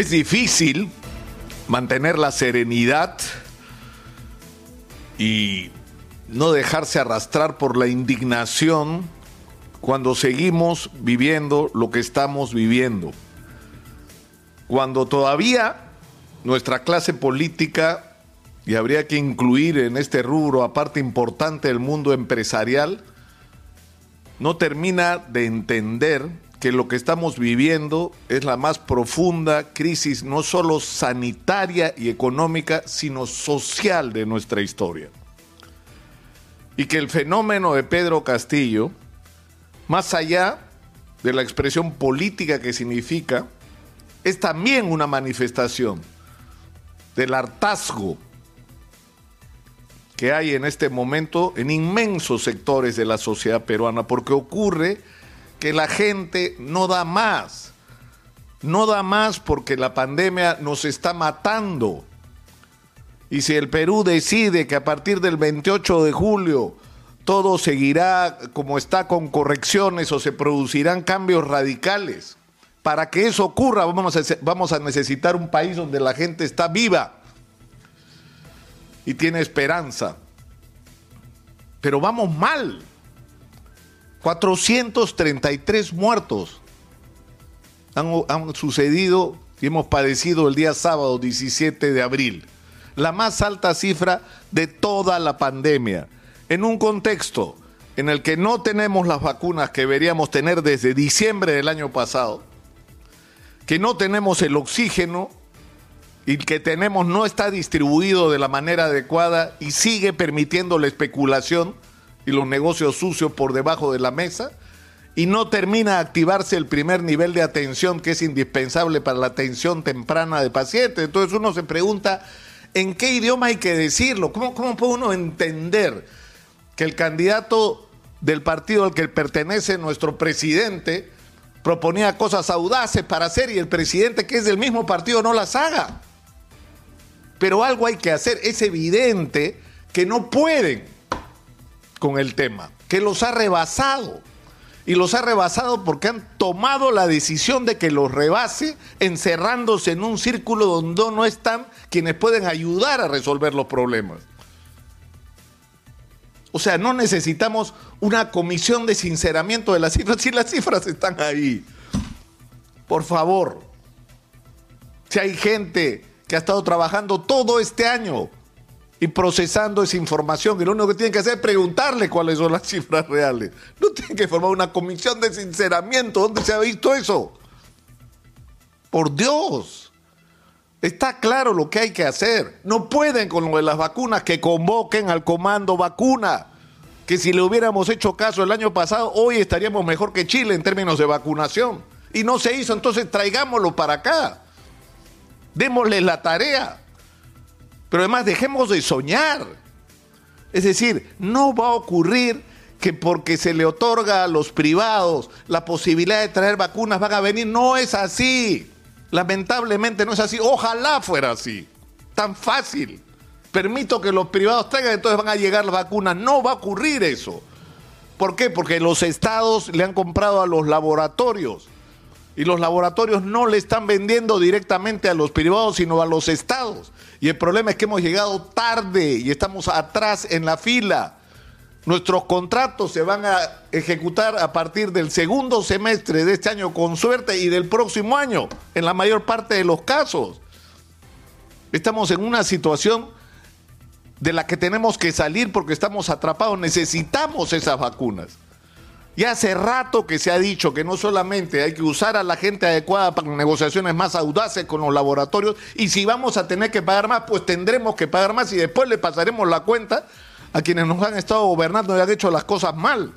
Es difícil mantener la serenidad y no dejarse arrastrar por la indignación cuando seguimos viviendo lo que estamos viviendo. Cuando todavía nuestra clase política, y habría que incluir en este rubro a parte importante del mundo empresarial, no termina de entender que lo que estamos viviendo es la más profunda crisis, no solo sanitaria y económica, sino social de nuestra historia. Y que el fenómeno de Pedro Castillo, más allá de la expresión política que significa, es también una manifestación del hartazgo que hay en este momento en inmensos sectores de la sociedad peruana, porque ocurre que la gente no da más. No da más porque la pandemia nos está matando. Y si el Perú decide que a partir del 28 de julio todo seguirá como está con correcciones o se producirán cambios radicales, para que eso ocurra vamos a, vamos a necesitar un país donde la gente está viva y tiene esperanza. Pero vamos mal. 433 muertos han, sucedido y hemos padecido el día sábado 17 de abril. La más alta cifra de toda la pandemia. En un contexto en el que no tenemos las vacunas que deberíamos tener desde diciembre del año pasado, que no tenemos el oxígeno y que tenemos no está distribuido de la manera adecuada y sigue permitiendo la especulación y los negocios sucios por debajo de la mesa y no termina de activarse el primer nivel de atención que es indispensable para la atención temprana de pacientes. Entonces uno se pregunta, ¿en qué idioma hay que decirlo? ¿Cómo, cómo puede uno entender que el candidato del partido al que pertenece nuestro presidente proponía cosas audaces para hacer y el presidente que es del mismo partido no las haga? Pero algo hay que hacer. Es evidente que no pueden con el tema, que los ha rebasado. Y los ha rebasado porque han tomado la decisión de que los rebase encerrándose en un círculo donde no están quienes pueden ayudar a resolver los problemas. O sea, no necesitamos una comisión de sinceramiento de las cifras, si las cifras están ahí. Por favor, si hay gente que ha estado trabajando todo este año y procesando esa información. Y lo único que tienen que hacer es preguntarle cuáles son las cifras reales. No tienen que formar una comisión de sinceramiento. ¿Dónde se ha visto eso? Por Dios. Está claro lo que hay que hacer. No pueden con lo de las vacunas que convoquen al comando vacuna. Que si le hubiéramos hecho caso el año pasado, hoy estaríamos mejor que Chile en términos de vacunación. Y no se hizo, entonces traigámoslo para acá. Démosle la tarea. Pero además dejemos de soñar. Es decir, no va a ocurrir que porque se le otorga a los privados la posibilidad de traer vacunas van a venir. No es así. Lamentablemente no es así. Ojalá fuera así. Tan fácil. Permito que los privados traigan, entonces van a llegar las vacunas. No va a ocurrir eso. ¿Por qué? Porque los estados le han comprado a los laboratorios y los laboratorios no le están vendiendo directamente a los privados, sino a los estados. Y el problema es que hemos llegado tarde y estamos atrás en la fila. Nuestros contratos se van a ejecutar a partir del segundo semestre de este año con suerte y del próximo año, en la mayor parte de los casos. Estamos en una situación de la que tenemos que salir porque estamos atrapados. Necesitamos esas vacunas. Y hace rato que se ha dicho que no solamente hay que usar a la gente adecuada para negociaciones más audaces con los laboratorios, y si vamos a tener que pagar más, pues tendremos que pagar más y después le pasaremos la cuenta a quienes nos han estado gobernando y han hecho las cosas mal.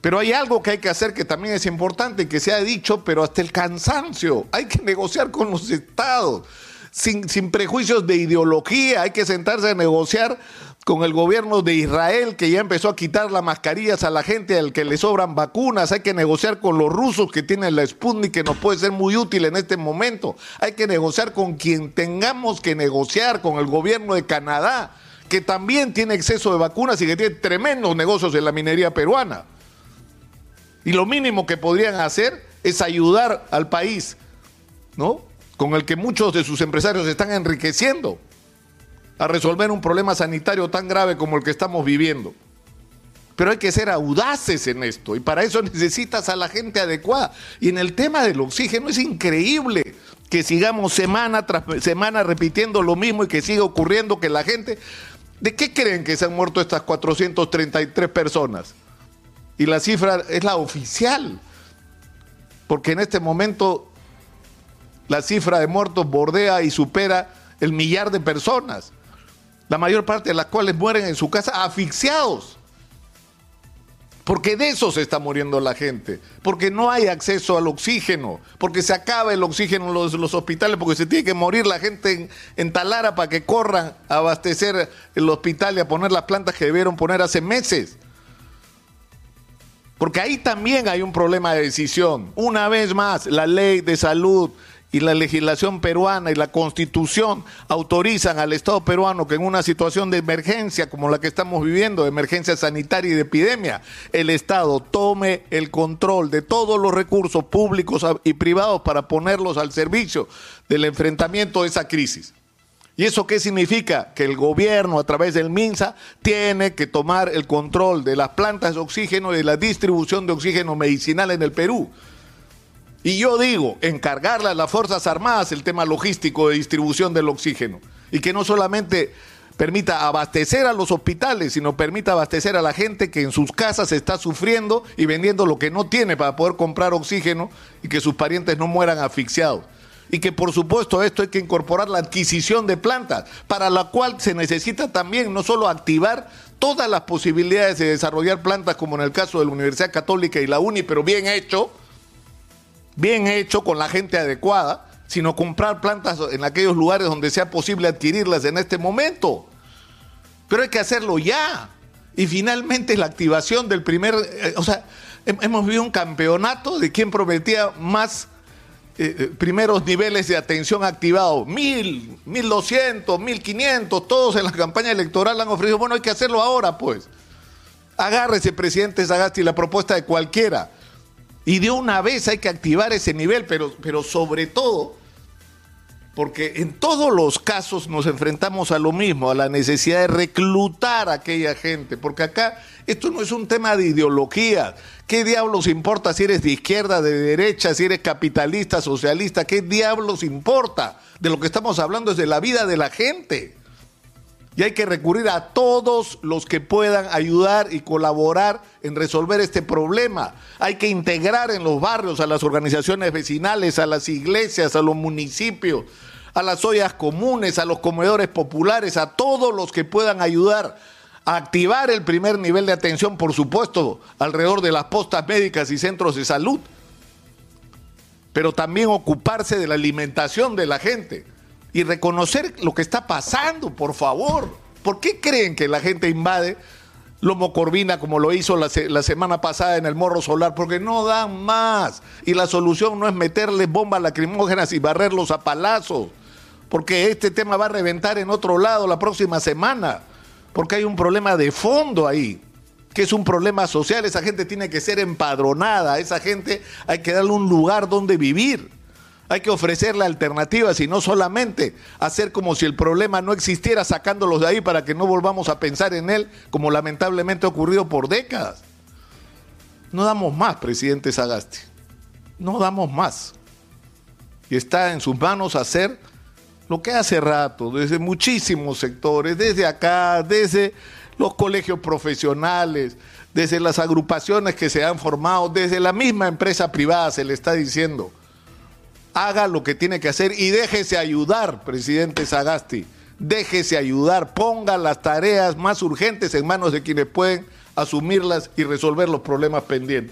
Pero hay algo que hay que hacer que también es importante, que se ha dicho, pero hasta el cansancio. Hay que negociar con los estados, sin, sin prejuicios de ideología, hay que sentarse a negociar con el gobierno de Israel que ya empezó a quitar las mascarillas a la gente al que le sobran vacunas, hay que negociar con los rusos que tienen la Sputnik que nos puede ser muy útil en este momento, hay que negociar con quien tengamos que negociar, con el gobierno de Canadá, que también tiene exceso de vacunas y que tiene tremendos negocios en la minería peruana. Y lo mínimo que podrían hacer es ayudar al país ¿no? Con el que muchos de sus empresarios están enriqueciendo a resolver un problema sanitario tan grave como el que estamos viviendo. Pero hay que ser audaces en esto y para eso necesitas a la gente adecuada. Y en el tema del oxígeno es increíble que sigamos semana tras semana repitiendo lo mismo y que siga ocurriendo que la gente... ¿De qué creen que se han muerto estas 433 personas? Y la cifra es la oficial. Porque en este momento la cifra de muertos bordea y supera el millar de personas. La mayor parte de las cuales mueren en su casa asfixiados. Porque de eso se está muriendo la gente. Porque no hay acceso al oxígeno. Porque se acaba el oxígeno en los, hospitales. Porque se tiene que morir la gente en, Talara para que corran a abastecer el hospital y a poner las plantas que debieron poner hace meses. Porque ahí también hay un problema de decisión. Una vez más, la ley de salud y la legislación peruana y la constitución autorizan al Estado peruano que en una situación de emergencia como la que estamos viviendo, de emergencia sanitaria y de epidemia, el Estado tome el control de todos los recursos públicos y privados para ponerlos al servicio del enfrentamiento de esa crisis. ¿Y eso qué significa? Que el gobierno a través del MINSA tiene que tomar el control de las plantas de oxígeno y de la distribución de oxígeno medicinal en el Perú. Y yo digo, encargarle a las Fuerzas Armadas el tema logístico de distribución del oxígeno. Y que no solamente permita abastecer a los hospitales, sino permita abastecer a la gente que en sus casas está sufriendo y vendiendo lo que no tiene para poder comprar oxígeno y que sus parientes no mueran asfixiados. Y que por supuesto esto hay que incorporar la adquisición de plantas, para la cual se necesita también no solo activar todas las posibilidades de desarrollar plantas, como en el caso de la Universidad Católica y la UNI, pero bien hecho, bien hecho, con la gente adecuada, sino comprar plantas en aquellos lugares donde sea posible adquirirlas en este momento. Pero hay que hacerlo ya. Y finalmente la activación del primer, eh, o sea, hemos vivido un campeonato de quien prometía más eh, eh, primeros niveles de atención activados, mil, mil doscientos, mil quinientos, todos en la campaña electoral han ofrecido, bueno, hay que hacerlo ahora, pues. Agárrese, presidente Sagasti, la propuesta de cualquiera. Y de una vez hay que activar ese nivel, pero, pero sobre todo, porque en todos los casos nos enfrentamos a lo mismo, a la necesidad de reclutar a aquella gente, porque acá esto no es un tema de ideología. ¿Qué diablos importa si eres de izquierda, de derecha, si eres capitalista, socialista? ¿Qué diablos importa? De lo que estamos hablando es de la vida de la gente. Y hay que recurrir a todos los que puedan ayudar y colaborar en resolver este problema. Hay que integrar en los barrios a las organizaciones vecinales, a las iglesias, a los municipios, a las ollas comunes, a los comedores populares, a todos los que puedan ayudar a activar el primer nivel de atención, por supuesto, alrededor de las postas médicas y centros de salud, pero también ocuparse de la alimentación de la gente y reconocer lo que está pasando, por favor. ¿Por qué creen que la gente invade Lomo Corvina como lo hizo la, semana pasada en el Morro Solar? Porque no dan más. Y la solución no es meterle bombas lacrimógenas y barrerlos a palazos. Porque este tema va a reventar en otro lado la próxima semana. Porque hay un problema de fondo ahí que es un problema social, esa gente tiene que ser empadronada, esa gente hay que darle un lugar donde vivir. Hay que ofrecerle alternativas y no solamente hacer como si el problema no existiera sacándolos de ahí para que no volvamos a pensar en él como lamentablemente ha ocurrido por décadas. No damos más, presidente Sagasti. No damos más. Y está en sus manos hacer lo que hace rato, desde muchísimos sectores, desde acá, desde los colegios profesionales, desde las agrupaciones que se han formado, desde la misma empresa privada se le está diciendo haga lo que tiene que hacer y déjese ayudar, presidente Sagasti. Déjese ayudar, ponga las tareas más urgentes en manos de quienes pueden asumirlas y resolver los problemas pendientes.